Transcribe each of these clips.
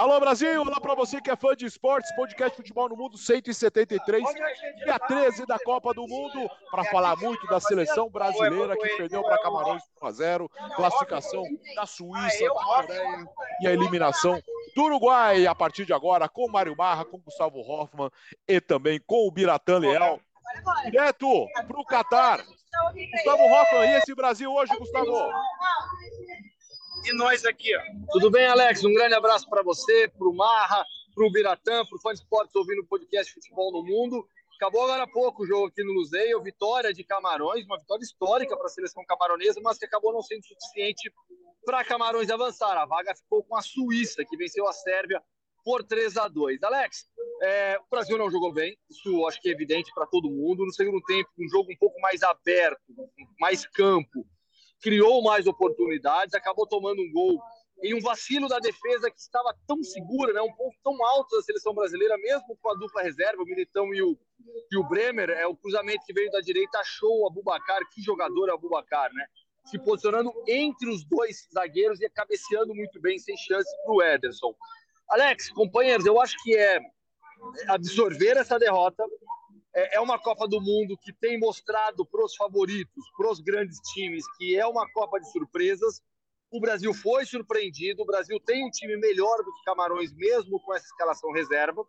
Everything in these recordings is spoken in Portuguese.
Alô Brasil, olá para você que é fã de esportes, podcast Futebol no Mundo 173, dia 13 da Copa do Mundo, para falar muito da seleção brasileira que perdeu para Camarões 1 a 0, classificação da Suíça, e a eliminação do Uruguai a partir de agora com Mário Marra, com Gustavo Hoffman e também com o Biratan Leal. Direto para o Catar. Gustavo Hoffman, e esse Brasil hoje, Gustavo? E nós aqui. Ó. Tudo bem, Alex? Um grande abraço para você, para o Marra, para o Biratã, para o Fã de Esportes ouvindo o podcast Futebol no Mundo. Acabou agora há pouco o jogo aqui no Luzeio, vitória de Camarões, uma vitória histórica para a seleção camaronesa, mas que acabou não sendo suficiente para Camarões avançar. A vaga ficou com a Suíça, que venceu a Sérvia por 3 a 2 Alex, é, o Brasil não jogou bem, isso acho que é evidente para todo mundo. No segundo tempo, um jogo um pouco mais aberto, mais campo, criou mais oportunidades, acabou tomando um gol em um vacilo da defesa que estava tão segura, né, um ponto tão alto da seleção brasileira, mesmo com a dupla reserva, o Militão e o, e o Bremer, é o cruzamento que veio da direita, achou o Abubacar, que jogador é o Abubacar, né? Se posicionando entre os dois zagueiros e cabeceando muito bem, sem chances para o Ederson. Alex, companheiros, eu acho que é absorver essa derrota, é, é uma Copa do Mundo que tem mostrado para os favoritos, para os grandes times, que é uma Copa de surpresas. O Brasil foi surpreendido, o Brasil tem um time melhor do que Camarões, mesmo com essa escalação reserva.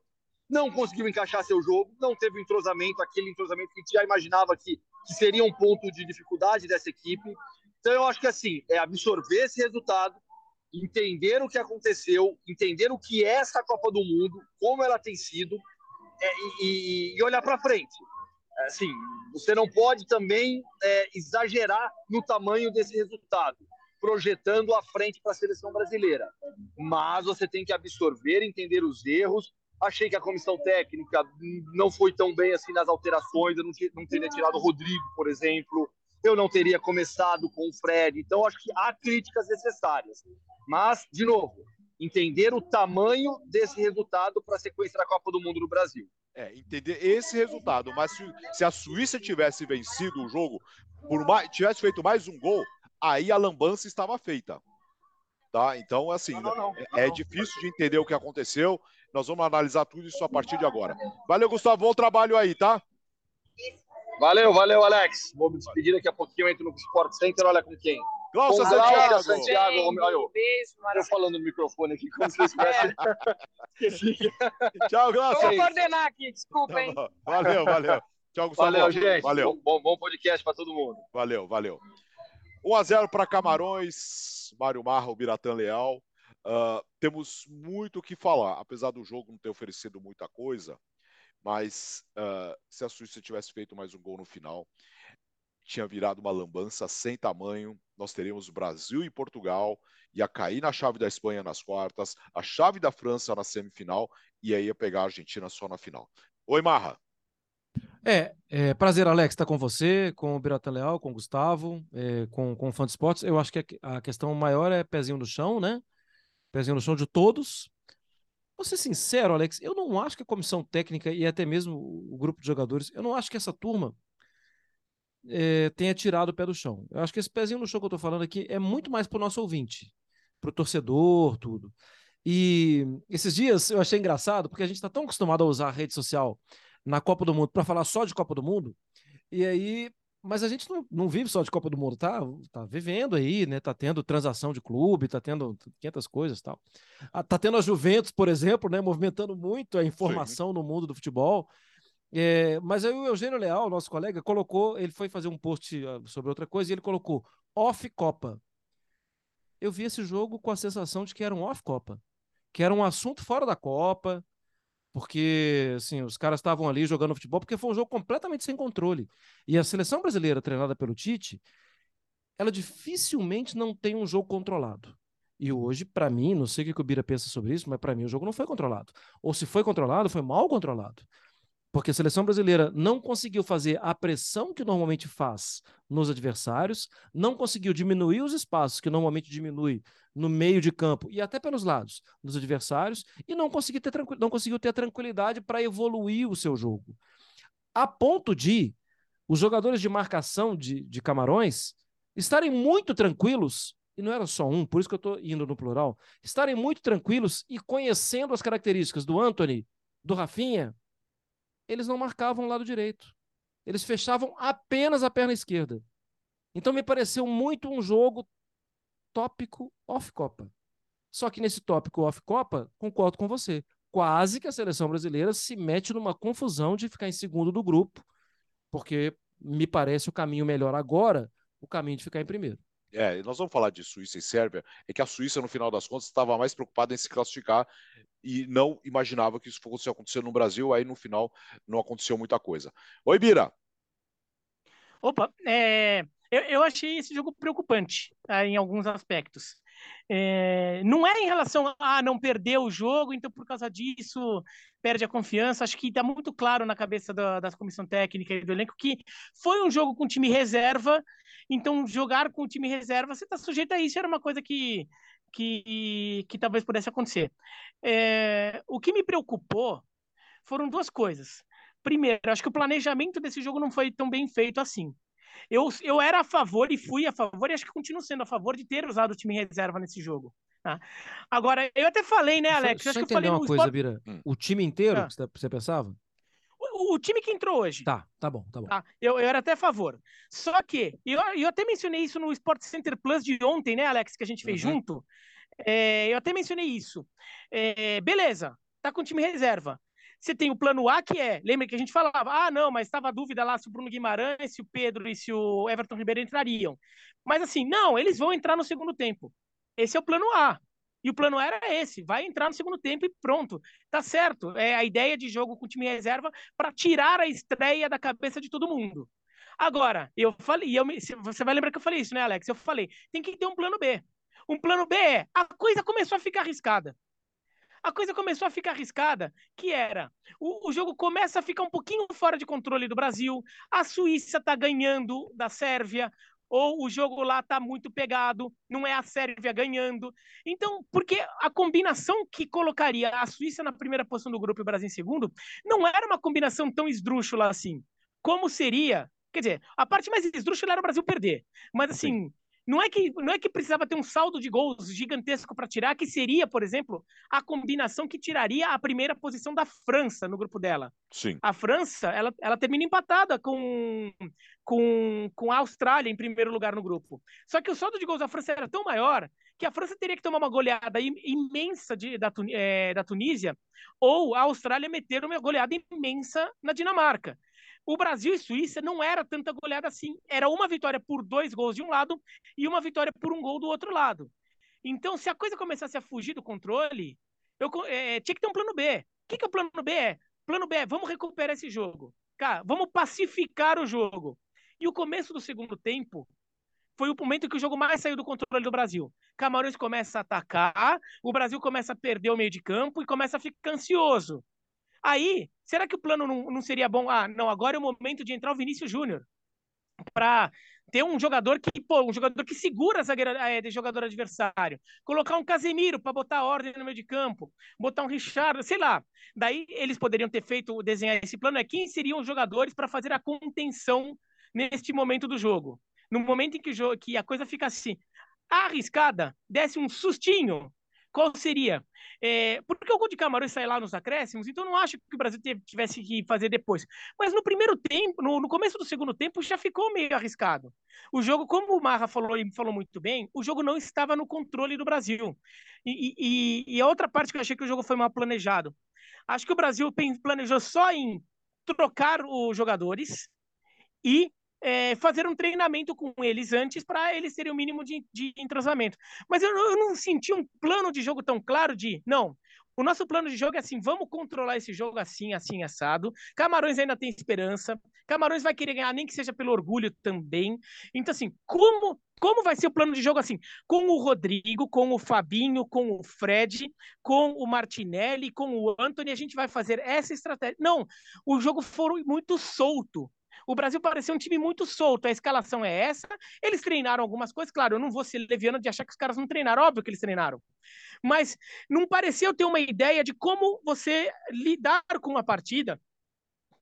Não conseguiu encaixar seu jogo, não teve entrosamento, aquele entrosamento que a gente já imaginava que, que seria um ponto de dificuldade dessa equipe. Então, eu acho que assim, é absorver esse resultado, entender o que aconteceu, entender o que é essa Copa do Mundo, como ela tem sido, e, e, olhar para frente. Assim, você não pode também é, exagerar no tamanho desse resultado, projetando à frente para a seleção brasileira. Mas você tem que absorver, entender os erros. Achei que a comissão técnica não foi tão bem assim nas alterações. Eu não, não teria tirado o Rodrigo, por exemplo. Eu não teria começado com o Fred. Então, acho que há críticas necessárias. Mas, de novo, entender o tamanho desse resultado para a sequência da Copa do Mundo no Brasil. É, entender esse resultado. Mas se, se a Suíça tivesse vencido o jogo, por mais, tivesse feito mais um gol, aí a lambança estava feita. Tá? Então, assim, não, não, não, é, é difícil de entender o que aconteceu. Nós vamos analisar tudo isso a partir de agora. Valeu, Gustavo. Bom trabalho aí, tá? Valeu, valeu, Alex. Vou me despedir daqui a pouquinho. Eu entro no Sport Center. Olha com quem? Glaucia Santiago. Santiago. eu, beijo, eu falando no microfone aqui, como se estivesse. Tchau, Glaucia. Vou coordenar aqui, desculpa, hein? Tá valeu, valeu. Tchau, Gustavo. Valeu, gente. Valeu. Bom, bom podcast para todo mundo. Valeu, valeu. 1x0 para Camarões, Mário Marra, o Biratã Leal. Uh, temos muito o que falar, apesar do jogo não ter oferecido muita coisa, mas uh, se a Suíça tivesse feito mais um gol no final, tinha virado uma lambança sem tamanho. Nós teríamos Brasil e Portugal, ia cair na chave da Espanha nas quartas, a chave da França na semifinal e aí ia pegar a Argentina só na final. Oi, Marra. É, é prazer, Alex, estar com você, com o Birata Leal, com o Gustavo, é, com, com o Fã de Esportes. Eu acho que a questão maior é pezinho no chão, né? Pezinho no chão de todos. Vou ser sincero, Alex, eu não acho que a comissão técnica e até mesmo o grupo de jogadores, eu não acho que essa turma é, tenha tirado o pé do chão. Eu acho que esse pezinho no chão que eu estou falando aqui é muito mais para o nosso ouvinte, para o torcedor, tudo. E esses dias eu achei engraçado, porque a gente está tão acostumado a usar a rede social na Copa do Mundo para falar só de Copa do Mundo, e aí. Mas a gente não, não vive só de Copa do Mundo, tá, tá vivendo aí, né? Tá tendo transação de clube, tá tendo 500 coisas tal. Ah, tá tendo a Juventus, por exemplo, né? Movimentando muito a informação Sim. no mundo do futebol. É, mas aí o Eugênio Leal, nosso colega, colocou, ele foi fazer um post ah, sobre outra coisa e ele colocou off Copa. Eu vi esse jogo com a sensação de que era um off Copa, que era um assunto fora da Copa, porque assim, os caras estavam ali jogando futebol, porque foi um jogo completamente sem controle. E a seleção brasileira, treinada pelo Tite, ela dificilmente não tem um jogo controlado. E hoje, para mim, não sei o que o Bira pensa sobre isso, mas para mim o jogo não foi controlado. Ou se foi controlado, foi mal controlado. Porque a seleção brasileira não conseguiu fazer a pressão que normalmente faz nos adversários, não conseguiu diminuir os espaços que normalmente diminui no meio de campo e até pelos lados dos adversários, e não conseguiu ter, não conseguiu ter tranquilidade para evoluir o seu jogo. A ponto de os jogadores de marcação de, de Camarões estarem muito tranquilos e não era só um, por isso que eu estou indo no plural, estarem muito tranquilos e conhecendo as características do Anthony, do Rafinha, eles não marcavam o lado direito. Eles fechavam apenas a perna esquerda. Então me pareceu muito um jogo tópico off-Copa. Só que nesse tópico off-Copa, concordo com você. Quase que a seleção brasileira se mete numa confusão de ficar em segundo do grupo, porque me parece o caminho melhor agora, o caminho de ficar em primeiro. É, nós vamos falar de Suíça e Sérvia, é que a Suíça, no final das contas, estava mais preocupada em se classificar e não imaginava que isso fosse acontecer no Brasil, aí no final não aconteceu muita coisa. Oi, Bira. Opa, é, eu, eu achei esse jogo preocupante tá, em alguns aspectos. É, não é em relação a ah, não perder o jogo, então por causa disso perde a confiança. Acho que está muito claro na cabeça da, da comissão técnica e do elenco que foi um jogo com time reserva, então jogar com time reserva você está sujeito a isso. Era uma coisa que, que, que talvez pudesse acontecer. É, o que me preocupou foram duas coisas. Primeiro, acho que o planejamento desse jogo não foi tão bem feito assim. Eu, eu era a favor e fui a favor, e acho que continuo sendo a favor de ter usado o time reserva nesse jogo. Tá? Agora, eu até falei, né, Alex? Só, acho só que eu falei uma coisa, Sport... Bira. Hum. O time inteiro, ah. que você pensava? O, o, time que entrou hoje. Tá, tá bom, tá bom. Tá, eu, eu era até a favor. Só que, eu, eu até mencionei isso no Sport Center Plus de ontem, né, Alex, que a gente fez uhum. junto. É, eu até mencionei isso. É, beleza, tá com time reserva. Você tem o plano A, que é, lembra que a gente falava, ah, não, mas estava a dúvida lá se o Bruno Guimarães, se o Pedro e se o Everton Ribeiro entrariam. Mas assim, não, eles vão entrar no segundo tempo. Esse é o plano A. E o plano era esse, vai entrar no segundo tempo e pronto. Tá certo. É a ideia de jogo com o time reserva para tirar a estreia da cabeça de todo mundo. Agora, eu falei, eu, você vai lembrar que eu falei isso, né, Alex? Eu falei, tem que ter um plano B. Um plano B é, a coisa começou a ficar arriscada a coisa começou a ficar arriscada, que era, o, o jogo começa a ficar um pouquinho fora de controle do Brasil, a Suíça está ganhando da Sérvia, ou o jogo lá está muito pegado, não é a Sérvia ganhando. Então, porque a combinação que colocaria a Suíça na primeira posição do grupo e o Brasil em segundo, não era uma combinação tão esdrúxula assim. Como seria? Quer dizer, a parte mais esdrúxula era o Brasil perder. Mas assim, Sim. Não é que não é que precisava ter um saldo de gols gigantesco para tirar, que seria, por exemplo, a combinação que tiraria a primeira posição da França no grupo dela. Sim. A França, ela, ela termina empatada com, com, com a Austrália em primeiro lugar no grupo. Só que o saldo de gols da França era tão maior que a França teria que tomar uma goleada imensa de, da, é, da Tunísia, ou a Austrália meter uma goleada imensa na Dinamarca. O Brasil e Suíça não era tanta goleada assim. Era uma vitória por dois gols de um lado e uma vitória por um gol do outro lado. Então, se a coisa começasse a fugir do controle, eu, é, tinha que ter um plano B. O que, que o plano B é? Plano B é, vamos recuperar esse jogo. Cara, vamos pacificar o jogo. E o começo do segundo tempo foi o momento que o jogo mais saiu do controle do Brasil. Camarões começa a atacar, o Brasil começa a perder o meio de campo e começa a ficar ansioso. Aí, será que o plano não, não seria bom? Ah, não, agora é o momento de entrar o Vinícius Júnior para ter um jogador que, pô, um jogador que segura a zagueira é, jogador adversário, colocar um Casemiro para botar ordem no meio de campo, botar um Richard, sei lá. Daí eles poderiam ter feito desenhar esse plano é quem seriam os jogadores para fazer a contenção neste momento do jogo. No momento em que, que a coisa fica assim, arriscada, desse um sustinho, qual seria? É, porque o gol de Camarões sai lá nos acréscimos, então não acho que o Brasil tivesse que fazer depois. Mas no primeiro tempo, no, no, começo do segundo tempo, já ficou meio arriscado. O jogo, como o Marra falou e falou muito bem, o jogo não estava no controle do Brasil. E, e, e a outra parte que eu achei que o jogo foi mal planejado. Acho que o Brasil planejou só em trocar os jogadores e é, fazer um treinamento com eles antes para eles terem o um mínimo de, de entrosamento. Mas eu, eu, não senti um plano de jogo tão claro de, não, o nosso plano de jogo é assim, vamos controlar esse jogo assim, assim, assado. Camarões ainda tem esperança. Camarões vai querer ganhar, nem que seja pelo orgulho também. Então, assim, como como vai ser o plano de jogo assim? Com o Rodrigo, com o Fabinho, com o Fred, com o Martinelli, com o Anthony, a gente vai fazer essa estratégia. Não, o jogo foi muito solto. O Brasil parecia um time muito solto. A escalação é essa. Eles treinaram algumas coisas. Claro, eu não vou ser leviano de achar que os caras não treinaram. Óbvio que eles treinaram. Mas não pareceu ter uma ideia de como você lidar com a partida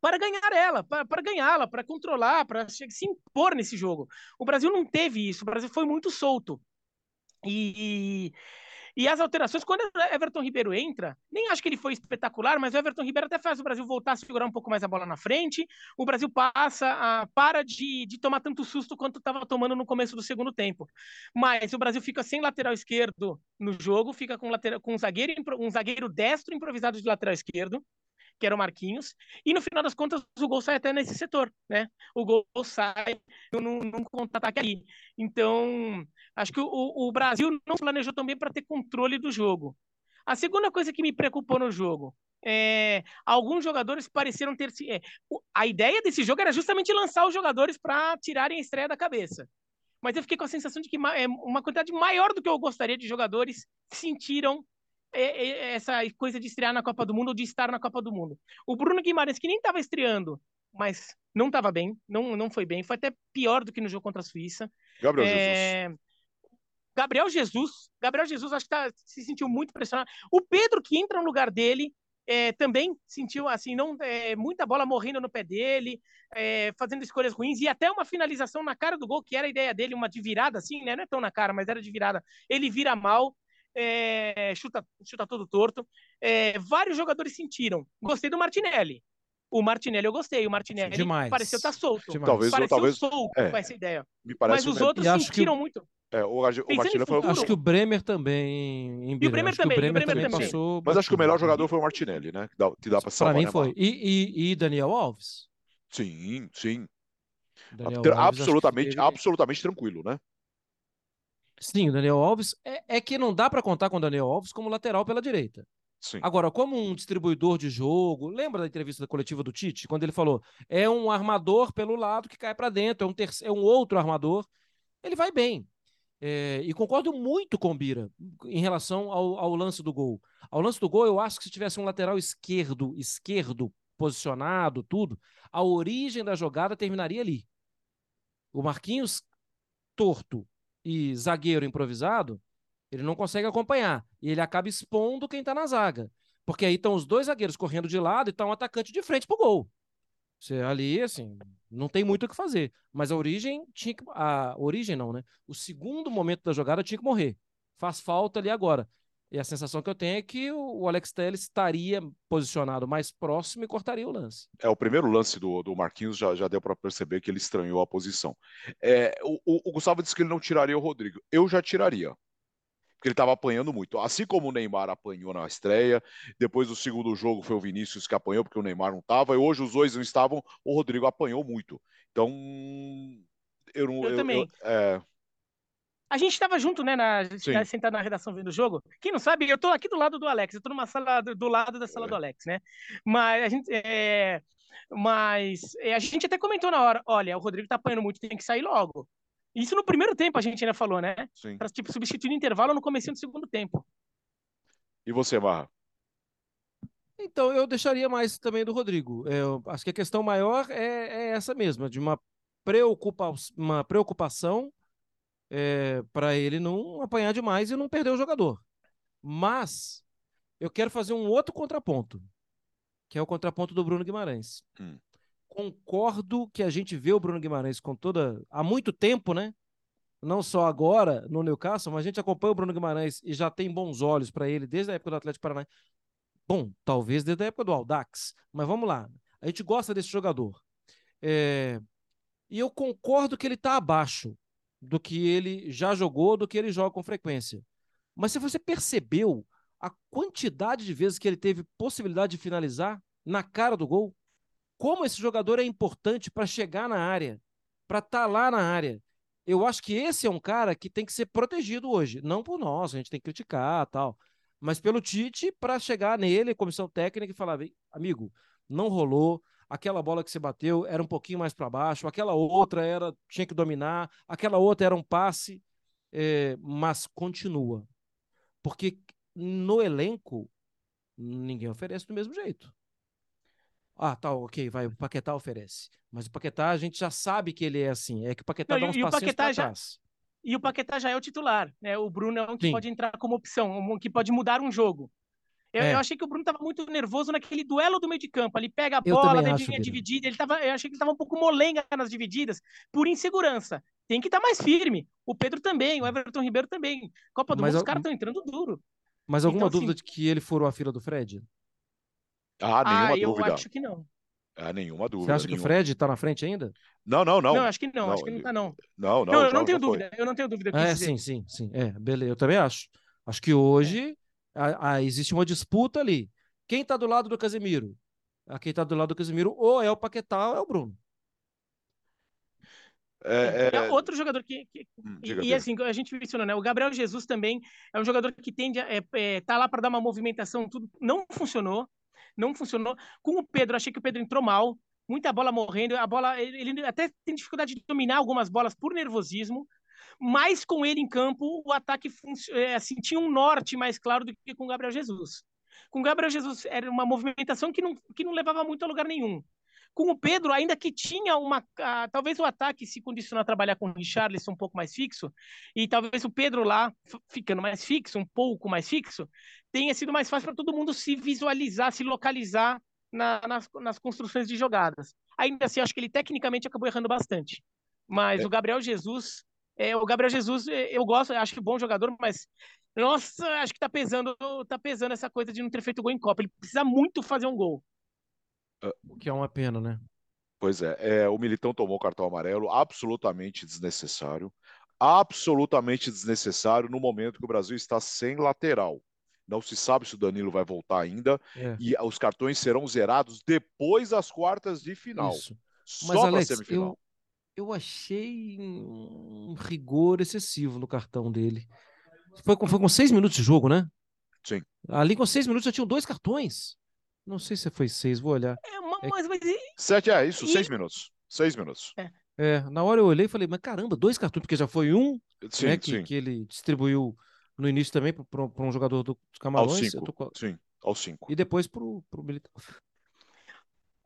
para ganhar ela, para, para ganhá-la, para controlar, para se impor nesse jogo. O Brasil não teve isso. O Brasil foi muito solto. E, e as alterações, quando o Everton Ribeiro entra, nem acho que ele foi espetacular, mas o Everton Ribeiro até faz o Brasil voltar a segurar um pouco mais a bola na frente. O Brasil passa a para de, de tomar tanto susto quanto estava tomando no começo do segundo tempo. Mas o Brasil fica sem lateral esquerdo no jogo, fica com, lateral, com um, zagueiro, um zagueiro destro improvisado de lateral esquerdo que era o Marquinhos, e no final das contas o gol sai até nesse setor, né? O gol sai num, num contra-ataque ali. Então, acho que o, o Brasil não planejou também para ter controle do jogo. A segunda coisa que me preocupou no jogo é, alguns jogadores pareceram ter. É, a ideia desse jogo era justamente lançar os jogadores para tirarem a estreia da cabeça. Mas eu fiquei com a sensação de que é, uma quantidade maior do que eu gostaria de jogadores sentiram essa coisa de estrear na Copa do Mundo ou de estar na Copa do Mundo. O Bruno Guimarães, que nem estava estreando, mas não estava bem, não, não foi bem, foi até pior do que no jogo contra a Suíça. Gabriel é... Jesus. Gabriel Jesus, Gabriel Jesus acho que tá, se sentiu muito pressionado. O Pedro que entra no lugar dele é, também sentiu assim não é, muita bola morrendo no pé dele, é, fazendo escolhas ruins e até uma finalização na cara do gol que era a ideia dele, uma de virada assim, né? Não é tão na cara, mas era de virada. Ele vira mal é, chuta, chuta todo torto. É, vários jogadores sentiram. Gostei do Martinelli. O Martinelli eu gostei. O Martinelli Demais. pareceu estar tá solto. Demais. Talvez, pareceu talvez, solto é, com essa ideia. Me parece Mas os outros sentiram que... muito. É, o, o Martinelli foi Acho que o Bremer também. Em e o Bremer também. O Bremer, o Bremer também, passou. Mas acho que o melhor jogador foi o Martinelli, né? Que dá, que dá pra salvar. Pra mim né, foi. E, e, e, Daniel Alves? Sim, sim. Daniel Alves, absolutamente, ele... absolutamente tranquilo, né? Sim, o Daniel Alves é, é que não dá para contar com o Daniel Alves como lateral pela direita. Sim. Agora, como um distribuidor de jogo, lembra da entrevista da coletiva do Tite, quando ele falou é um armador pelo lado que cai para dentro, é um, terceiro, é um outro armador, ele vai bem. É, e concordo muito com o Bira em relação ao, ao, lance do gol. Ao lance do gol, eu acho que se tivesse um lateral esquerdo, esquerdo, posicionado, tudo, a origem da jogada terminaria ali. O Marquinhos torto, e zagueiro improvisado, ele não consegue acompanhar. E ele acaba expondo quem está na zaga. Porque aí estão os dois zagueiros correndo de lado e está um atacante de frente pro gol. Você ali, assim, não tem muito o que fazer. Mas a origem tinha que. A origem não, né? O segundo momento da jogada tinha que morrer. Faz falta ali agora. E a sensação que eu tenho é que o Alex Telles estaria posicionado mais próximo e cortaria o lance. É, o primeiro lance do, do Marquinhos já, já deu para perceber que ele estranhou a posição. É, o, o, Gustavo disse que ele não tiraria o Rodrigo. Eu já tiraria. Porque ele estava apanhando muito. Assim como o Neymar apanhou na estreia, depois do segundo jogo foi o Vinícius que apanhou, porque o Neymar não estava, e hoje os dois não estavam, o Rodrigo apanhou muito. Então, eu não. Eu, eu também. Eu, é, a gente estava junto, né, na, sentado na redação vendo o jogo. Quem não sabe, eu estou aqui do lado do Alex, eu estou numa sala do, do, lado da sala é. do Alex, né? Mas a gente. É, mas é, a gente até comentou na hora: olha, o Rodrigo tá apanhando muito, tem que sair logo. Isso no primeiro tempo a gente ainda falou, né? Para tipo, substituir no intervalo no começo do segundo tempo. E você, Barra? Então, eu deixaria mais também do Rodrigo. É, eu acho que a questão maior é, é essa mesma, de uma, preocupa uma preocupação é, para ele não apanhar demais e não perder o jogador. Mas eu quero fazer um outro contraponto, que é o contraponto do Bruno Guimarães. Hum. Concordo que a gente vê o Bruno Guimarães com toda. há muito tempo, né? Não só agora no Newcastle, mas a gente acompanha o Bruno Guimarães e já tem bons olhos para ele desde a época do Atlético Paranaense. Bom, talvez desde a época do Aldax, mas vamos lá. A gente gosta desse jogador. É... E eu concordo que ele está abaixo do que ele já jogou, do que ele joga com frequência. Mas se você percebeu a quantidade de vezes que ele teve possibilidade de finalizar na cara do gol, como esse jogador é importante para chegar na área, para estar tá lá na área. Eu acho que esse é um cara que tem que ser protegido hoje, não por nós, a gente tem que criticar tal, mas pelo Tite para chegar nele, comissão técnica e falar, amigo, não rolou, aquela bola que você bateu era um pouquinho mais para baixo, aquela outra era tinha que dominar, aquela outra era um passe, é, mas continua. Porque no elenco ninguém oferece do mesmo jeito. Ah, tá, ok, vai, o Paquetá oferece. Mas o Paquetá a gente já sabe que ele é assim, é que o Paquetá Não, dá uns e, passinhos para já... trás. E o Paquetá já é o titular, né? O Bruno é um que Sim. pode entrar como opção, um que pode mudar um jogo. Eu, É. eu achei que o Bruno estava muito nervoso naquele duelo do meio de campo. Ali pega a Eu bola, acho, vinha Bira. dividida. Ele tava, eu achei que ele estava um pouco molenga nas divididas, por insegurança. Tem que estar mais firme. O Pedro também, o Everton Ribeiro também. Copa do Mas Mundo, os eu- caras estão entrando duro. Mas alguma Então, assim- dúvida de que ele furou a fila do Fred? Ah, nenhuma ah, eu dúvida. acho que não. Ah, nenhuma Você dúvida. acha que o nenhuma. Fred tá na frente ainda? Não, não, não. Não, acho que não, Não, acho que não ele- tá, não. Não, não. Não, eu já- não tenho dúvida, eu não tenho dúvida. eu É, dizer. sim, sim, sim. É, beleza. Eu também acho. Acho que hoje a- a- existe uma disputa ali. Quem tá do lado do Casemiro? A quem tá do lado do Casemiro ou é o Paquetá ou é o Bruno. É, É é, outro jogador que. que- hum, e e assim, a gente mencionou, né? O Gabriel Jesus também é um jogador que tende a é, é, tá lá para dar uma movimentação, tudo. Não funcionou. Não funcionou. Com o Pedro, achei que o Pedro entrou mal. Muita bola morrendo. A bola. Ele, ele até tem dificuldade de dominar algumas bolas por nervosismo. Mas com ele em campo, o ataque é, assim, tinha um norte mais claro do que com o Gabriel Jesus. Com o Gabriel Jesus era uma movimentação que não, que não levava muito a lugar nenhum. Com o Pedro, ainda que tinha uma. ah, talvez o ataque se condicionar a trabalhar com o Richarlison um pouco mais fixo, e talvez o Pedro lá, ficando mais fixo, um pouco mais fixo, tenha sido mais fácil para todo mundo se visualizar, se localizar na- nas, nas construções de jogadas. Ainda assim, acho que ele tecnicamente acabou errando bastante. Mas É. o Gabriel Jesus, é, o Gabriel Jesus, é, eu gosto, acho que bom jogador, mas nossa, acho que tá pesando, tá pesando essa coisa de não ter feito gol em Copa. Ele precisa muito fazer um gol. O que é uma pena, né? Pois é, é, o Militão tomou cartão amarelo, absolutamente desnecessário. Absolutamente desnecessário no momento que o Brasil está sem lateral. Não se sabe se o Danilo vai voltar ainda. É. E os cartões serão zerados depois das quartas de final. Isso. Só para Alex, semifinal. eu, eu achei um rigor excessivo no cartão dele. Foi com, foi com seis minutos de jogo, né? Sim. Ali com seis minutos já tinham dois cartões. Não sei se foi seis, vou olhar. É, É- mas, mas e- Sete, é isso, E- seis minutos. Seis minutos. É, na hora eu olhei e falei, mas caramba, dois cartões, porque já foi um, Sim, né, que, sim. que ele distribuiu no início também para um jogador do- Camarões. eu cinco. tô Sim, aos cinco. E depois pro, pro Militão.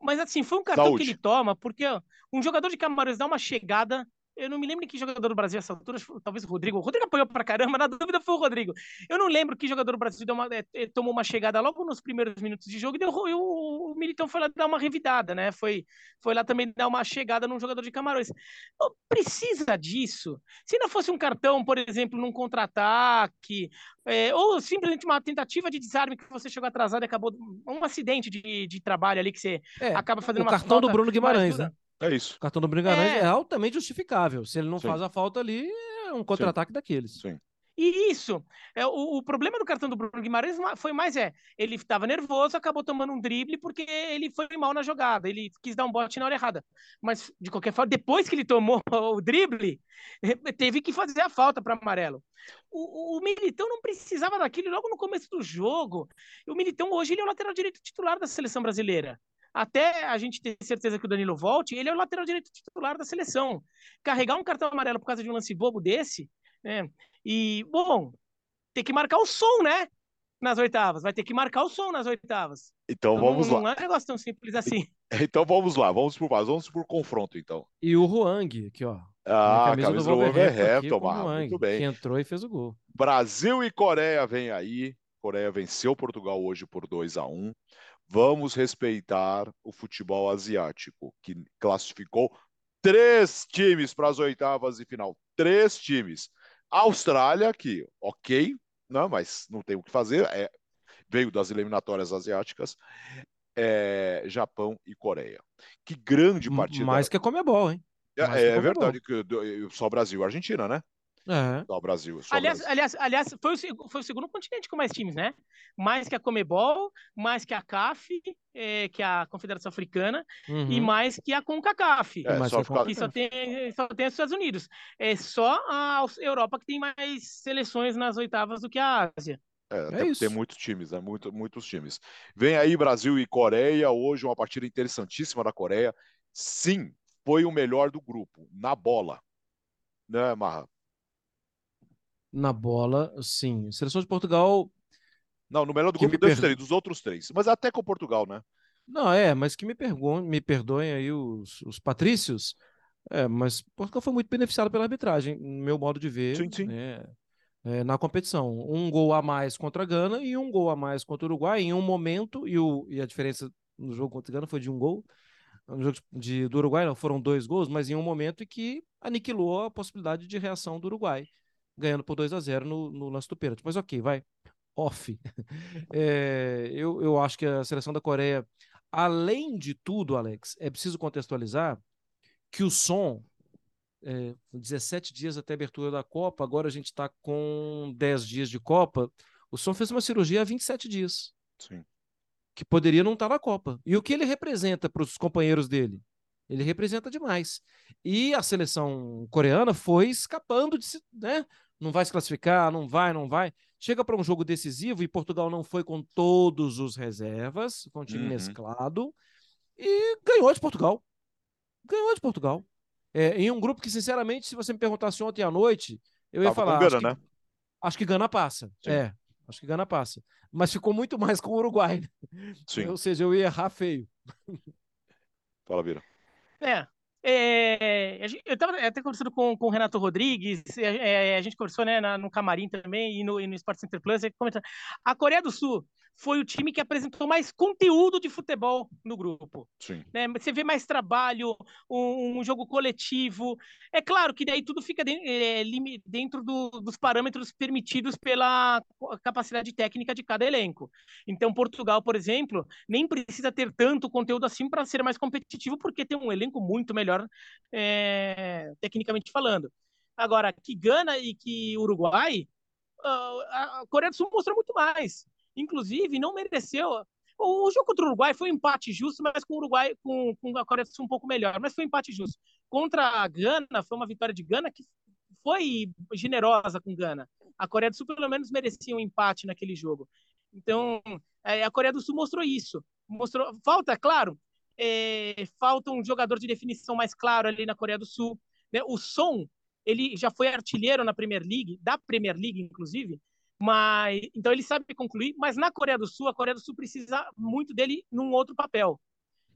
Mas assim, foi um cartão Saúde. que ele toma, porque um jogador de Camarões dá uma chegada. Eu não me lembro que jogador do Brasil essa altura, talvez o Rodrigo. O Rodrigo apanhou pra caramba, na dúvida foi o Rodrigo. Eu não lembro que jogador do Brasil uma- eh, eh, tomou uma chegada logo nos primeiros minutos de jogo e, deu, e o, o Militão foi lá dar uma revidada, né? Foi, foi lá também dar uma chegada num jogador de Camarões. Não precisa disso. Se não fosse um cartão, por exemplo, num contra-ataque, eh, ou simplesmente uma tentativa de desarme que você chegou atrasado e acabou. Um acidente de, de trabalho ali que você É, acaba fazendo o uma cartão do Bruno Guimarães, né? É isso. O cartão do Bruno Guimarães é, É. altamente justificável. Se ele não Sim. faz a falta ali, é um contra-ataque daqueles. Sim. E isso, é, o, o problema do cartão do Bruno Guimarães ma- foi mais é, ele estava nervoso, acabou tomando um drible porque ele foi mal na jogada, ele quis dar um bote na hora errada. Mas, de qualquer forma, depois que ele tomou o drible, teve que fazer a falta para amarelo. O, o, o Militão não precisava daquilo logo no começo do jogo. O Militão hoje ele é o lateral direito titular da seleção brasileira. Até a gente ter certeza que o Danilo volte, ele é o lateral direito titular da seleção. Carregar um cartão amarelo por causa de um lance bobo desse, né? E, bom, tem que marcar o som, né? Nas oitavas. Vai ter que marcar o som nas oitavas. Então Não- vamos não, lá. é um negócio tão simples assim. Então vamos lá. Vamos por mais. Vamos por confronto, então. E o Huang, aqui, ó. Ah, na a camisa do Wolverhampton, com o Marra, Huang, muito bem. Que entrou e fez o gol. Brasil e Coreia vem aí. Coreia venceu Portugal hoje por 2 a 1. Vamos respeitar o futebol asiático, que classificou três times para as oitavas de final. Três times. Austrália, que ok, não, mas não tem o que fazer, é, veio das eliminatórias asiáticas. É, Japão e Coreia. Que grande partida. Mais que a Comebol, hein? é, mais é verdade que só Brasil e Argentina, né? É. Só Brasil. Aliás, Brasil. aliás, aliás foi, o, foi o segundo continente com mais times, né? Mais que a Comebol, mais que a CAF, eh, que é a Confederação Africana, Uhum. e mais que a CONCACAF. É, só que a ficar- que só tem, só tem os Estados Unidos. É só a Europa que tem mais seleções nas oitavas do que a Ásia. É, isso. tem muitos times, né? Muito, muitos times. Vem aí Brasil e Coreia, hoje uma partida interessantíssima da Coreia. Sim, foi o melhor do grupo, na bola. Né, Marra? Na bola, sim. Seleção de Portugal. Não, no melhor do Que grupo me per- três, dos outros três. Mas até com Portugal, né? Não, é, mas que me, pergun me perdoem aí os, os patrícios. É, mas Portugal foi muito beneficiado pela arbitragem, no meu modo de ver. Sim, sim. né? é, na competição. Um gol a mais contra a Gana e um gol a mais contra o Uruguai em um momento, e, o, e a diferença no jogo contra a Gana foi de um gol. No jogo de, do Uruguai não, foram dois gols, mas em um momento em que aniquilou a possibilidade de reação do Uruguai, ganhando por 2 a 0 no, no lance do pênalti. Mas ok, vai. Off. É, eu, eu acho que a seleção da Coreia, além de tudo, Alex, é preciso contextualizar que o som é, 17 dias até a abertura da Copa, agora a gente está com 10 dias de Copa. O Som fez uma cirurgia há 27 dias. Sim. Que poderia não estar tá na Copa. E o que ele representa para os companheiros dele? Ele representa demais. E a seleção coreana foi escapando de. Né? Não vai se classificar, não vai, não vai. Chega para um jogo decisivo e Portugal não foi com todos os reservas, com o time uhum. mesclado, e ganhou de Portugal. Ganhou de Portugal. É, em um grupo que, sinceramente, se você me perguntasse ontem à noite, eu ia falar. Gana, acho, que, né? acho que Gana passa. Sim. É, acho que Gana passa. Mas ficou muito mais com o Uruguai. Sim. Ou seja, eu ia errar feio. Fala, Vira. É, é, eu estava até conversando com, com o Renato Rodrigues, é, a gente conversou né, na, no Camarim também e no, e no Sport Center Plus. A Coreia do Sul foi o time que apresentou mais conteúdo de futebol no grupo. Sim. Né? Você vê mais trabalho, um, um, jogo coletivo. É claro que daí tudo fica de, é, dentro do, dos parâmetros permitidos pela capacidade técnica de cada elenco. Então, Portugal, por exemplo, nem precisa ter tanto conteúdo assim para ser mais competitivo, porque tem um elenco muito melhor é, tecnicamente falando. Agora, que Gana e que Uruguai, ah, a Coreia do Sul mostrou muito mais inclusive, não mereceu. O, jogo contra o Uruguai foi um empate justo, mas com o Uruguai, com, com a Coreia do Sul um pouco melhor, mas foi um empate justo. Contra a Gana, foi uma vitória de Gana que foi generosa com Gana. A Coreia do Sul, pelo menos, merecia um empate naquele jogo. Então, é, a Coreia do Sul mostrou isso. Mostrou, falta, claro, é, falta um jogador de definição mais claro ali na Coreia do Sul. Né? O Som, ele já foi artilheiro na Premier League, da Premier League, inclusive, mas então ele sabe concluir, mas na Coreia do Sul, a Coreia do Sul precisa muito dele num outro papel.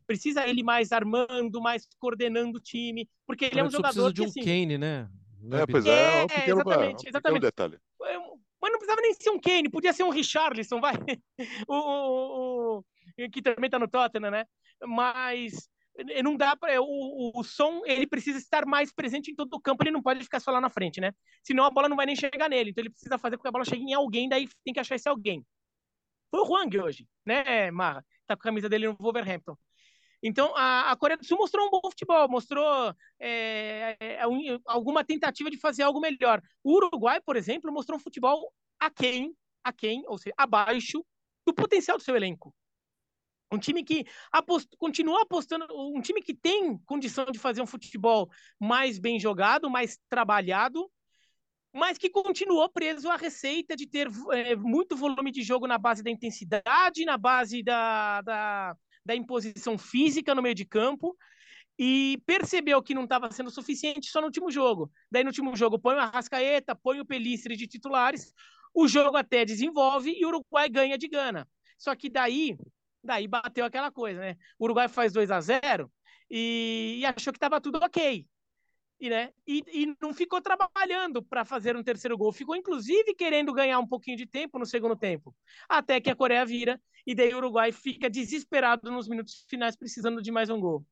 Precisa ele mais armando, mais coordenando o time, porque ele é um jogador precisa de um que, assim, Kane, né? É, pois é, é, é um pequeno, exatamente, um exatamente. detalhe. Mas não precisava nem ser um Kane, podia ser um Richarlison, vai. o, o, o, que também tá no Tottenham, né? Mas não dá para o, o, som ele precisa estar mais presente em todo o campo ele não pode ficar só lá na frente né? Senão a bola não vai nem chegar nele então ele precisa fazer com que a bola chegue em alguém daí tem que achar esse alguém. Foi o Huang hoje né Marra? Tá com a camisa dele no Wolverhampton. Então a, a Coreia do Sul mostrou um bom futebol mostrou é, é, alguma tentativa de fazer algo melhor. O Uruguai por exemplo mostrou um futebol aquém aquém ou seja abaixo do potencial do seu elenco um time que apost... continua apostando, um time que tem condição de fazer um futebol mais bem jogado, mais trabalhado, mas que continuou preso à receita de ter é, muito volume de jogo na base da intensidade, na base da, da, da imposição física no meio de campo, e percebeu que não estava sendo suficiente só no último jogo. Daí no último jogo põe o Arrascaeta, põe o Pelistri de titulares, o jogo até desenvolve e o Uruguai ganha de Gana. Só que daí Daí bateu aquela coisa, né? O Uruguai faz 2 a 0 e, e achou que estava tudo ok. E, né? e, e não ficou trabalhando para fazer um terceiro gol. Ficou, inclusive, querendo ganhar um pouquinho de tempo no segundo tempo. Até que a Coreia vira e daí o Uruguai fica desesperado nos minutos finais, precisando de mais um gol.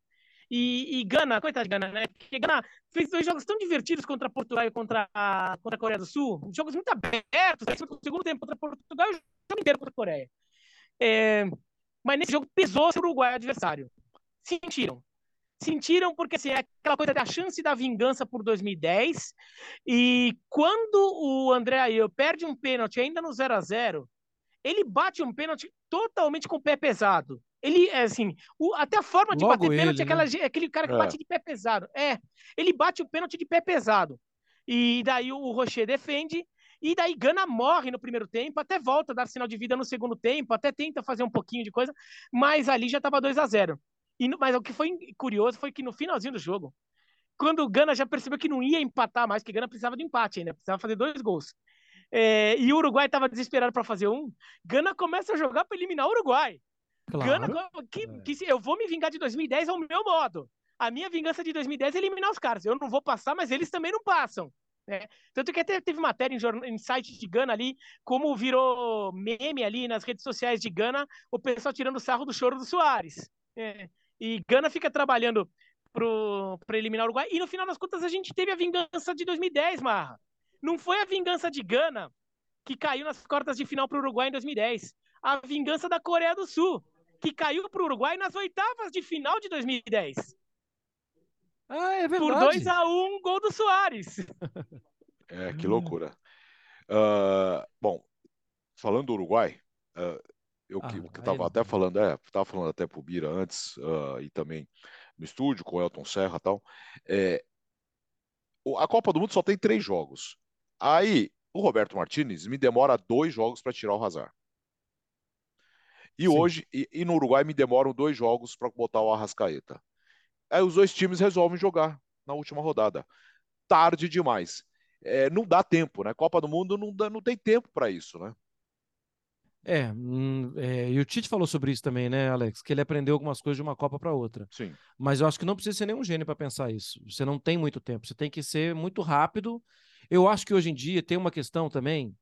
E, e Gana, coitado de Gana, né? Porque Gana fez dois jogos tão divertidos contra Portugal e contra a, contra a Coreia do Sul, jogos muito abertos. No segundo tempo contra Portugal e o jogo inteiro contra a Coreia. É, mas nesse jogo pesou o Uruguai adversário. Sentiram. Sentiram porque assim, é aquela coisa da chance da vingança por 2010. E quando o André Ayew perde um pênalti ainda no 0 a 0 ele bate um pênalti totalmente com o pé pesado. Ele, é assim, o, até a forma de Logo bater ele, pênalti é aquela, aquele cara que É. bate de pé pesado. É, ele bate o pênalti de pé pesado. E daí o Rocher defende, e daí Gana morre no primeiro tempo, até volta a dar sinal de vida no segundo tempo, até tenta fazer um pouquinho de coisa, mas ali já estava 2 a 0 e, Mas o que foi curioso foi que no finalzinho do jogo, quando o Gana já percebeu que não ia empatar mais, que Gana precisava de empate ainda, precisava fazer dois gols. É, e o Uruguai estava desesperado para fazer um. Gana começa a jogar para eliminar o Uruguai. Gana, Claro. que, É. que se- eu vou me vingar de 2010 ao meu modo. A minha vingança de 2010 é eliminar os caras. Eu não vou passar, mas eles também não passam. Né? Tanto que até teve matéria em, em site de Gana ali, como virou meme ali nas redes sociais de Gana, o pessoal tirando sarro do choro do Soares. É. E Gana fica trabalhando para eliminar o Uruguai. E no final das contas a gente teve a vingança de 2010, Marra. Não foi a vingança de Gana que caiu nas quartas de final para o Uruguai em 2010. A vingança da Coreia do Sul, que caiu para o Uruguai nas oitavas de final de 2010. Ah, é verdade. Por 2 a 1 um, gol do Soares. É, que loucura. Uh, bom, falando do Uruguai, uh, eu ah, que estava até falando, é, estava falando até pro Bira antes, uh, e também no estúdio com o Elton Serra e tal. É, a Copa do Mundo só tem três jogos. Aí o Roberto Martinez me demora dois jogos para tirar o Hazard. E Sim. hoje, e, e, no Uruguai me demoram dois jogos para botar o Arrascaeta. Aí os dois times resolvem jogar na última rodada. Tarde demais. É, não dá tempo, né? Copa do Mundo não, dá, não tem tempo para isso, né? É, hum, é, e o Tite falou sobre isso também, né, Alex? Que ele aprendeu algumas coisas de uma Copa para outra. Sim. Mas eu acho que não precisa ser nenhum gênio para pensar isso. Você não tem muito tempo, você tem que ser muito rápido. Eu acho que hoje em dia tem uma questão também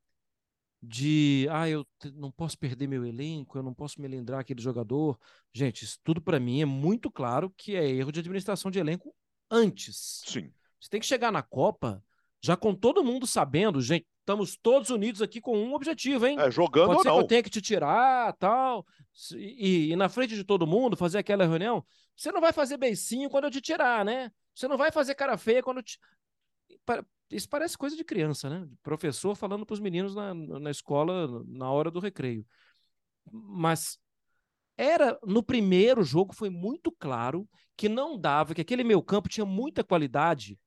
de, ah, eu não posso perder meu elenco, eu não posso me lembrar aquele jogador. Gente, isso tudo para mim é muito claro que é erro de administração de elenco antes. Sim. Você tem que chegar na Copa já com todo mundo sabendo, gente, estamos todos unidos aqui com um objetivo, hein? É, jogando Pode ser ou não. que eu tenha que te tirar, tal, e, e, na frente de todo mundo fazer aquela reunião. Você não vai fazer beicinho quando eu te tirar, né? Você não vai fazer cara feia quando eu te... Isso parece coisa de criança, né? Professor falando para os meninos na, na escola na hora do recreio. Mas era no primeiro jogo foi muito claro que não dava, que aquele meio campo tinha muita qualidade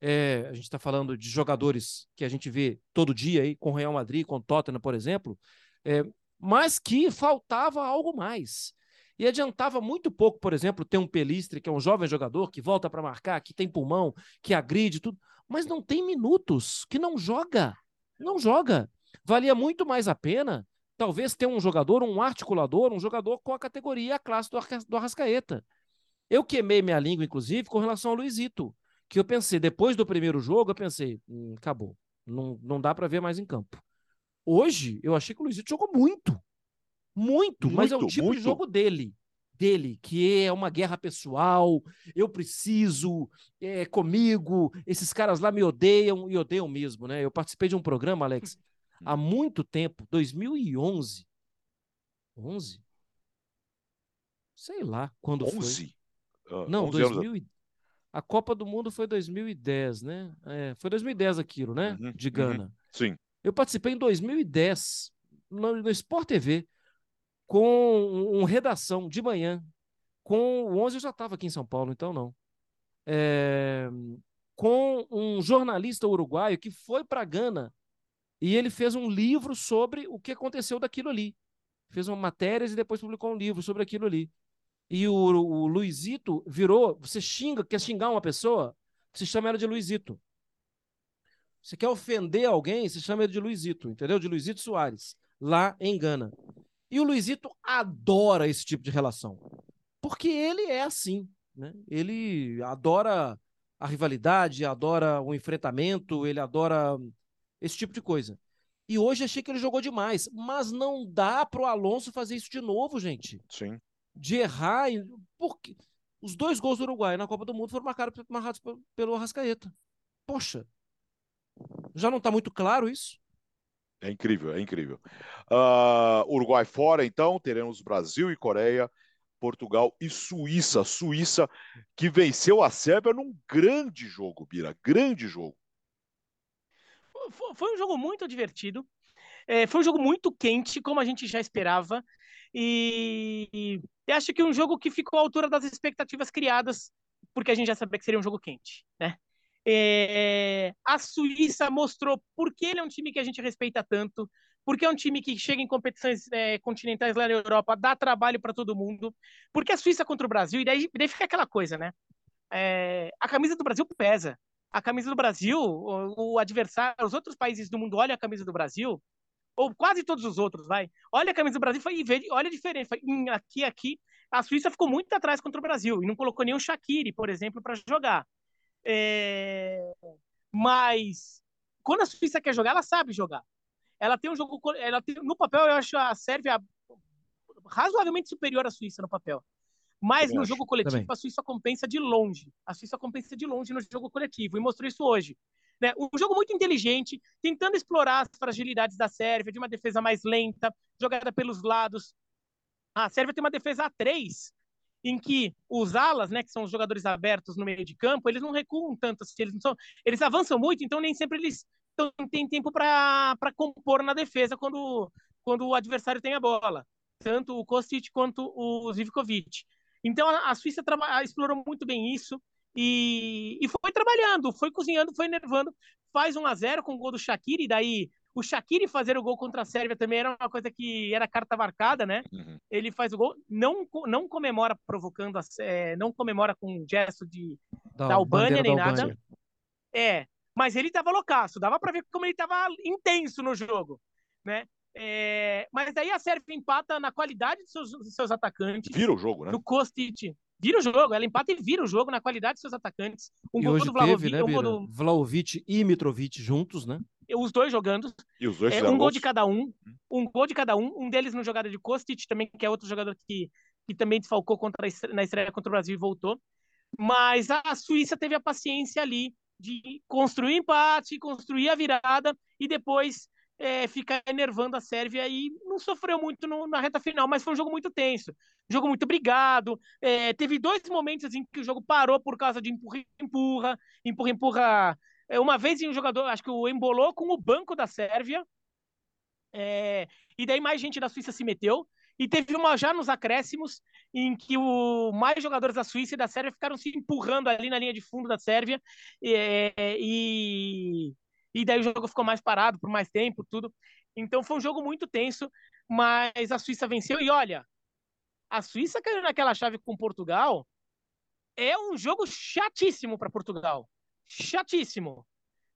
é, a gente está falando de jogadores que a gente vê todo dia aí, com o Real Madrid, com o Tottenham, por exemplo, é, mas que faltava algo mais. E adiantava muito pouco, por exemplo, ter um Pelistre, que é um jovem jogador, que volta para marcar, que tem pulmão, que agride, tudo, mas não tem minutos, que não joga. Não joga. Valia muito mais a pena, talvez, ter um jogador, um articulador, um jogador com a categoria, a classe do Arrascaeta. Eu queimei minha língua, inclusive, com relação ao Luizito que eu pensei, depois do primeiro jogo, eu pensei, hum, acabou. Não, não dá para ver mais em campo. Hoje, eu achei que o Luizito jogou muito. Muito, muito mas é o tipo muito. de jogo dele. Dele, que é uma guerra pessoal, eu preciso, é comigo, esses caras lá me odeiam e odeiam mesmo, né? Eu participei de um programa, Alex, há muito tempo, 2011. 11? Sei lá quando 11? foi. Uh, Não, 2000, a Copa do Mundo foi 2010, né? É, foi 2010 aquilo, né? Uhum, de Gana. Uhum, sim. Eu participei em 2010 no, no Sport TV com um, um redação de manhã. Com o 11 eu já estava aqui em São Paulo, então não. É, com um jornalista uruguaio que foi para Gana e ele fez um livro sobre o que aconteceu daquilo ali. Fez uma matérias e depois publicou um livro sobre aquilo ali e o, o Luizito virou. Você xinga, quer xingar uma pessoa, você chama ela de Luizito. Você quer ofender alguém, você chama ele de Luizito, entendeu? De Luizito Soares, lá em Gana. E o Luizito adora esse tipo de relação. Porque ele é assim, né? Ele adora a rivalidade, adora o enfrentamento, ele adora esse tipo de coisa. E hoje achei que ele jogou demais, mas não dá pro Alonso fazer isso de novo, gente. Sim de errar. Porque os dois gols do Uruguai na Copa do Mundo foram marcados, marcados pelo Arrascaeta. Poxa, já não está muito claro isso? É incrível, é incrível. Uh, Uruguai fora, então, teremos Brasil e Coreia, Portugal e Suíça. Suíça que venceu a Sérvia num grande jogo, Bira. Grande jogo. Foi um jogo muito divertido. É, foi um jogo muito quente, como a gente já esperava. E, e acho que um jogo que ficou à altura das expectativas criadas, porque a gente já sabia que seria um jogo quente, né? É, a Suíça mostrou por que ele é um time que a gente respeita tanto, porque é um time que chega em competições é, continentais lá na Europa, dá trabalho para todo mundo, porque a Suíça contra o Brasil, e daí, daí fica aquela coisa, né? É, a camisa do Brasil pesa. A camisa do Brasil, o, o adversário, os outros países do mundo olham a camisa do Brasil ou quase todos os outros, vai. Olha a camisa do Brasil e vê, olha a diferença. Aqui, aqui, a Suíça ficou muito atrás contra o Brasil e não colocou nenhum Shaqiri, por exemplo, para jogar. É... Mas quando a Suíça quer jogar, ela sabe jogar. Ela tem um jogo. Ela tem, no papel, eu acho a Sérvia razoavelmente superior à Suíça no papel. Mas no acho. jogo coletivo, Também. a Suíça compensa de longe. A Suíça compensa de longe no jogo coletivo. E mostrou isso hoje. Né? Um jogo muito inteligente, tentando explorar as fragilidades da Sérvia, de uma defesa mais lenta, jogada pelos lados. A Sérvia tem uma defesa a três, em que os alas, né, que são os jogadores abertos no meio de campo, eles não recuam tanto, assim, eles, não são, eles avançam muito, então nem sempre eles têm tempo para compor na defesa quando, quando o adversário tem a bola, tanto o Kostic quanto o Zivkovic. Então a, a Suíça explorou muito bem isso e, e foi trabalhando, foi cozinhando, foi enervando, faz 1 a 0 com o gol do Shaqiri, daí o Shaqiri fazer o gol contra a Sérvia também era uma coisa que era carta marcada, né? Uhum. ele faz o gol, não, não comemora provocando, a, é, não comemora com um gesto de da Albânia bandeira nem da nada. Albânia. é, mas ele tava loucaço, dava pra ver como ele tava intenso no jogo, né? É, mas daí a Sérvia empata na qualidade de seus, de seus atacantes, Vira o jogo, né? no Kostic, vira o jogo, ela empata e vira o jogo na qualidade de seus atacantes. Um E gol hoje do teve, Vlahovic, né, um do, Vlahovic e Mitrovic juntos, né? os dois jogando, E os dois é, um gol gols. de cada um, um gol de cada um, um deles no jogada de Kostic também, que é outro jogador que, que também desfalcou contra na estreia contra o Brasil e voltou. Mas a a Suíça teve a paciência ali de construir empate, construir a virada e depois é, ficar enervando a Sérvia e não sofreu muito no- na reta final, mas foi um jogo muito tenso, jogo muito brigado. é, teve dois momentos em que o jogo parou por causa de empurra-empurra, empurra-empurra. É, Uma vez um jogador, acho que o embolou com o banco da Sérvia, é, e daí mais gente da Suíça se meteu. E teve uma já nos acréscimos em que o mais jogadores da Suíça e da Sérvia ficaram se empurrando ali na linha de fundo da Sérvia é, e, e daí o jogo ficou mais parado por mais tempo, tudo. Então foi um jogo muito tenso, mas a Suíça venceu. E olha, a Suíça caiu naquela chave com Portugal. É um jogo chatíssimo para Portugal. Chatíssimo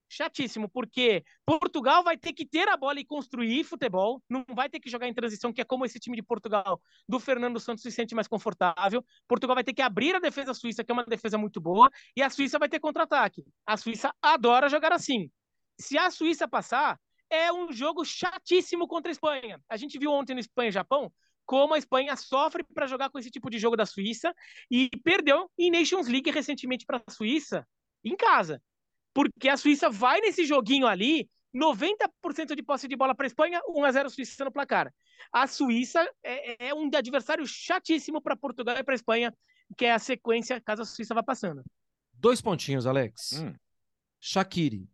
chatíssimo, porque Portugal vai ter que ter a bola e construir futebol, não vai ter que jogar em transição, que é como esse time de Portugal do Fernando Santos se sente mais confortável. Portugal vai ter que abrir a defesa suíça, que é uma defesa muito boa, e a Suíça vai ter contra-ataque. A Suíça adora jogar assim. Se a Suíça passar, é um jogo chatíssimo contra a Espanha. A gente viu ontem no Espanha e Japão como a Espanha sofre para jogar com esse tipo de jogo da Suíça e perdeu em Nations League recentemente para a Suíça em casa porque a Suíça vai nesse joguinho ali, 90% de posse de bola para a Espanha, 1 a 0 Suíça no placar. A Suíça é, é um adversário chatíssimo para Portugal e para a Espanha, que é a sequência caso a Suíça vá passando. Dois pontinhos, Alex. Hum. Shaqiri.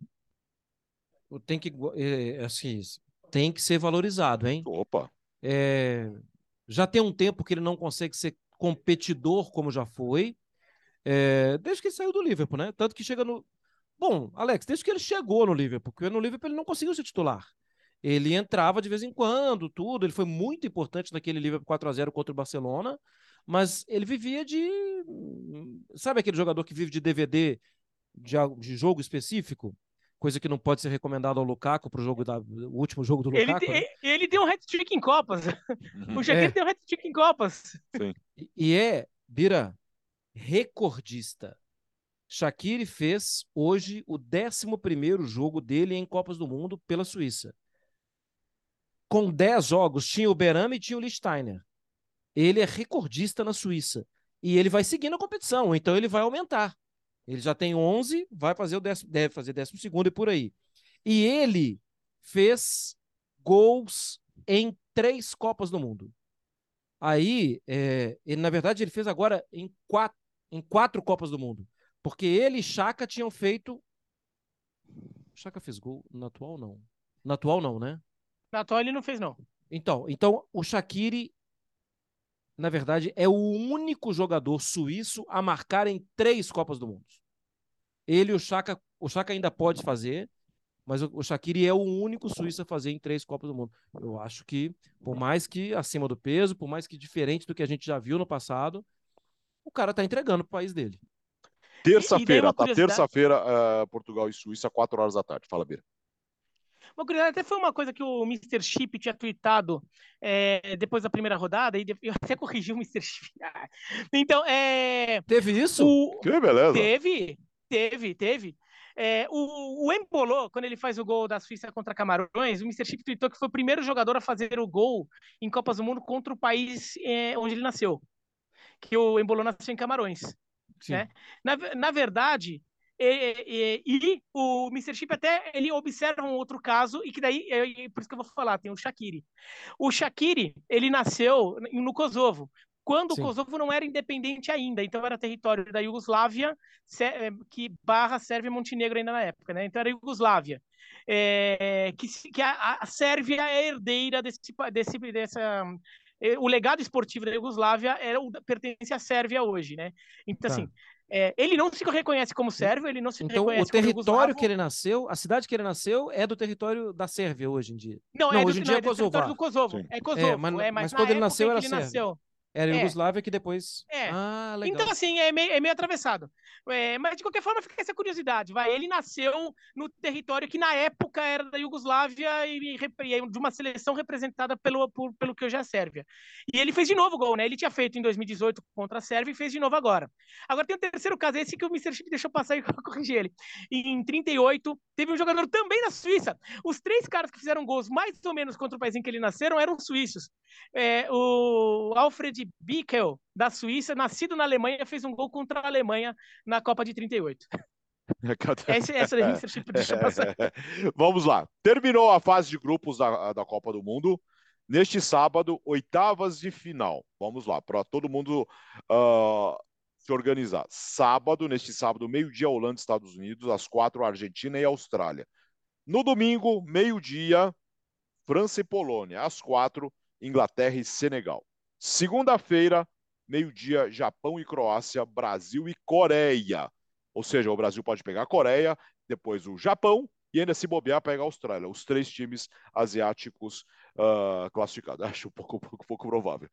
Tem que, é, assim, tem que ser valorizado, hein? Opa. É, já tem um tempo que ele não consegue ser competidor como já foi, é, desde que ele saiu do Liverpool, né? Tanto que chega no. Bom, Alex, desde que ele chegou no Liverpool, porque no Liverpool ele não conseguiu ser titular. Ele entrava de vez em quando, tudo. Ele foi muito importante naquele Liverpool 4 a 0 contra o Barcelona, mas ele vivia de. Sabe aquele jogador que vive de DVD de, de jogo específico? Coisa que não pode ser recomendada ao Lukaku para o jogo da, o último jogo do Ele, Lukaku. né? te- ele deu um hat-trick em Copas. Uhum. O Shaqiri É. deu um hat-trick em Copas. E- E é, Bira, recordista. Shaqiri fez hoje o 11º jogo dele em Copas do Mundo pela Suíça. Com 10 jogos, tinha o Berame e tinha o Lichtsteiner. Ele é recordista na Suíça. E ele vai seguir na competição, então ele vai aumentar. Ele já tem 11, vai fazer o décimo, deve fazer 12 segundo e por aí. E ele fez gols em três Copas do Mundo. Aí, é, ele, na verdade, ele fez agora em quatro, em quatro Copas do Mundo. Porque ele e Chaka tinham feito. Chaka fez gol na atual, não. Na atual, não, né? Na atual ele não fez, não. Então, então o Shaqiri, na verdade, é o único jogador suíço a marcar em três Copas do Mundo. Ele e o Chaka, o Chaka ainda pode fazer, mas o, o Shaqiri é o único suíço a fazer em três Copas do Mundo. Eu acho que, por mais que acima do peso, por mais que diferente do que a gente já viu no passado, o cara tá entregando pro país dele. Terça-feira, tá? Terça-feira, eh, Portugal e Suíça, 4 horas da tarde. Fala, Bira. Uma curiosidade, até foi uma coisa que o Mr. Chip tinha tweetado é, depois da primeira rodada, e eu até corrigi o Mr. Chip. Ah. Então, é, Teve isso? o, Que beleza. Teve, teve, teve. É, o, o Embolo, quando ele faz o gol da Suíça contra Camarões, o Mr. Chip tweetou que foi o primeiro jogador a fazer o gol em Copas do Mundo contra o país é, onde ele nasceu. Que o Embolo nasceu em Camarões. Né? Na, na verdade, e, e, e, o Mr. Chip até ele observa um outro caso e que daí é, por isso que eu vou falar tem o Shaqiri o Shaqiri ele nasceu no Kosovo quando Sim. o Kosovo não era independente ainda, então era território da Iugoslávia, eh, que barra Sérvia e Montenegro ainda na época, né? Então era Iugoslávia. É, que, que a, a, Sérvia é herdeira desse, desse, dessa, eh, o legado esportivo da Iugoslávia era, pertence à Sérvia hoje, né? Então, tá. assim, é, ele não se reconhece como sérvio, ele não se então, reconhece como Então, o território que ele nasceu, a cidade que ele nasceu, é do território da Sérvia hoje em dia. Não, não é hoje do, em dia não, é, é Kosovo. do Kosovo. É Kosovo, é, mas, é, mas, mas quando ele nasceu, era Sérvia. Nasceu, era a é. Iugoslávia que depois. É. Ah, legal. Então, assim, é meio, é meio atravessado. É, mas, de qualquer forma, fica essa curiosidade. Vai. Ele nasceu no território que, na época, era da Iugoslávia e, e de uma seleção representada pelo, por, pelo que hoje é a Sérvia. E ele fez de novo gol, né? Ele tinha feito em 2018 contra a Sérvia e fez de novo agora. Agora tem o terceiro caso, esse que o Mr. Chip deixou passar e corrigir ele. Em 38, teve um jogador também na Suíça. Os três caras que fizeram gols mais ou menos contra o país em que ele nasceram eram suíços. É, o Alfred Bickel, da Suíça, nascido na Alemanha, fez um gol contra a Alemanha na Copa de 38. Esse, essa tipo. Vamos lá. Terminou a fase de grupos da, da Copa do Mundo. Neste sábado, oitavas de final. Vamos lá, para todo mundo uh, se organizar. Sábado, neste sábado, meio-dia, Holanda, Estados Unidos, às quatro, Argentina e Austrália. No domingo, meio-dia, França e Polônia, às quatro, Inglaterra e Senegal. Segunda-feira, meio-dia, Japão e Croácia, Brasil e Coreia. Ou seja, o Brasil pode pegar a Coreia, depois o Japão e ainda se bobear pegar a Austrália. Os três times asiáticos uh, classificados. Acho um pouco, pouco, pouco provável.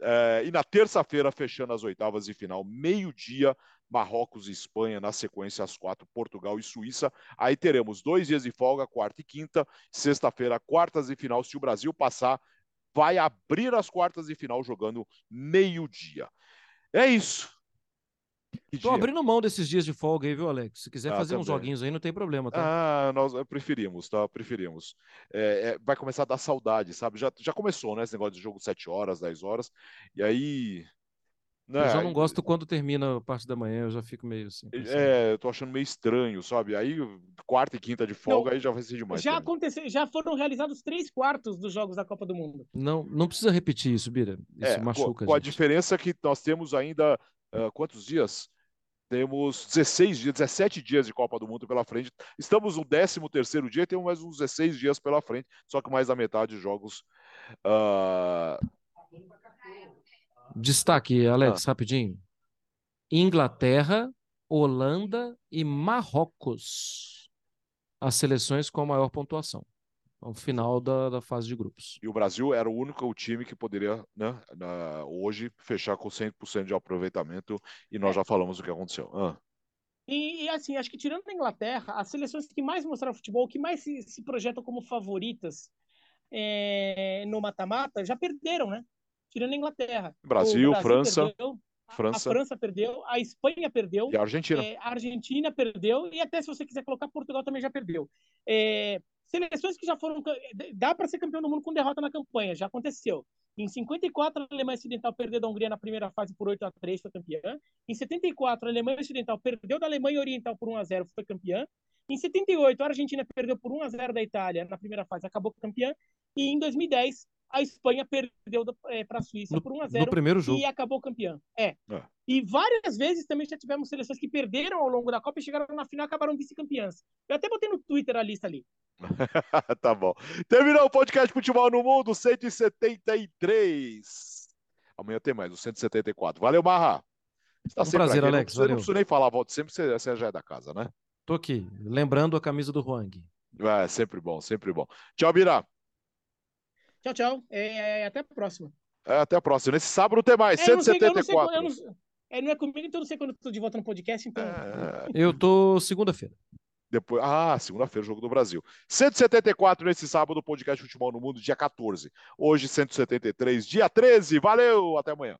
É, e na terça-feira, fechando as oitavas de final, meio-dia, Marrocos e Espanha, na sequência, às quatro, Portugal e Suíça. Aí teremos dois dias de folga, quarta e quinta. Sexta-feira, quartas de final. Se o Brasil passar, vai abrir as quartas de final jogando meio-dia. É isso. Estou abrindo mão desses dias de folga aí, viu, Alex? Se quiser ah, fazer também. uns joguinhos aí, não tem problema, tá? Ah, nós preferimos, tá? Preferimos. É, é, vai começar a dar saudade, sabe? Já, já começou, né? Esse negócio de jogo 7 horas, 10 horas. E aí né? Eu já não gosto quando termina a parte da manhã, eu já fico meio assim. É, eu tô achando meio estranho, sabe? Aí, quarta e quinta de folga, não, aí já vai ser demais. Já aconteceu, já foram realizados três quartos dos jogos da Copa do Mundo. Não, não precisa repetir isso, Bira. Isso é, machuca. Com, a, com a diferença que nós temos ainda uh, quantos dias? Temos 16 dias, 17 dias de Copa do Mundo pela frente. Estamos no 13 terceiro dia e temos mais uns 16 dias pela frente, só que mais da metade de jogos. Uh Destaque, Alex, ah. rapidinho. Inglaterra, Holanda e Marrocos. As seleções com a maior pontuação. Ao final da, da fase de grupos. E o Brasil era o único time que poderia, né, na, hoje, fechar com 100% de aproveitamento. E nós é. já falamos o que aconteceu. Ah. E, e, assim, acho que tirando a Inglaterra, as seleções que mais mostraram futebol, que mais se, se projetam como favoritas é, no mata-mata, já perderam, né? Tirando a Inglaterra. Brasil, Brasil França. Perdeu, França. A França perdeu, a Espanha perdeu. E a Argentina. É, a Argentina perdeu, e até se você quiser colocar, Portugal também já perdeu. É, seleções que já foram. Dá para ser campeão do mundo com derrota na campanha, já aconteceu. Em 54, a Alemanha Ocidental perdeu da Hungria na primeira fase por 8 a 3 foi campeã. Em 74, a Alemanha Ocidental perdeu da Alemanha Oriental por 1 a 0 foi campeã. Em 78, a Argentina perdeu por 1 a 0 da Itália na primeira fase, acabou campeã. E em 2010, a Espanha perdeu é, para a Suíça no, por 1 a 0 no primeiro jogo. e acabou campeão. É. é. E várias vezes também já tivemos seleções que perderam ao longo da Copa e chegaram na final e acabaram vice-campeãs. Eu até botei no Twitter a lista ali. tá bom. Terminou o podcast Futebol no Mundo 173. Amanhã tem mais, o 174. Valeu, Marra. Está um prazer, aqui. Alex. Você não precisa nem falar, volta sempre, você, você já é da casa, né? Tô aqui, lembrando a camisa do Huang. É, sempre bom, sempre bom. Tchau, Bira. Tchau, tchau. É, é, até a próxima. É, até a próxima. Nesse sábado tem mais, é, 174. Eu não, sei, eu não, é, não é comigo, então eu não sei quando eu tô de volta no podcast, então. É... Eu tô segunda-feira. Depois, ah, segunda-feira, jogo do Brasil. 174 nesse sábado, podcast Futebol no Mundo, dia 14. Hoje, 173, dia 13. Valeu, até amanhã.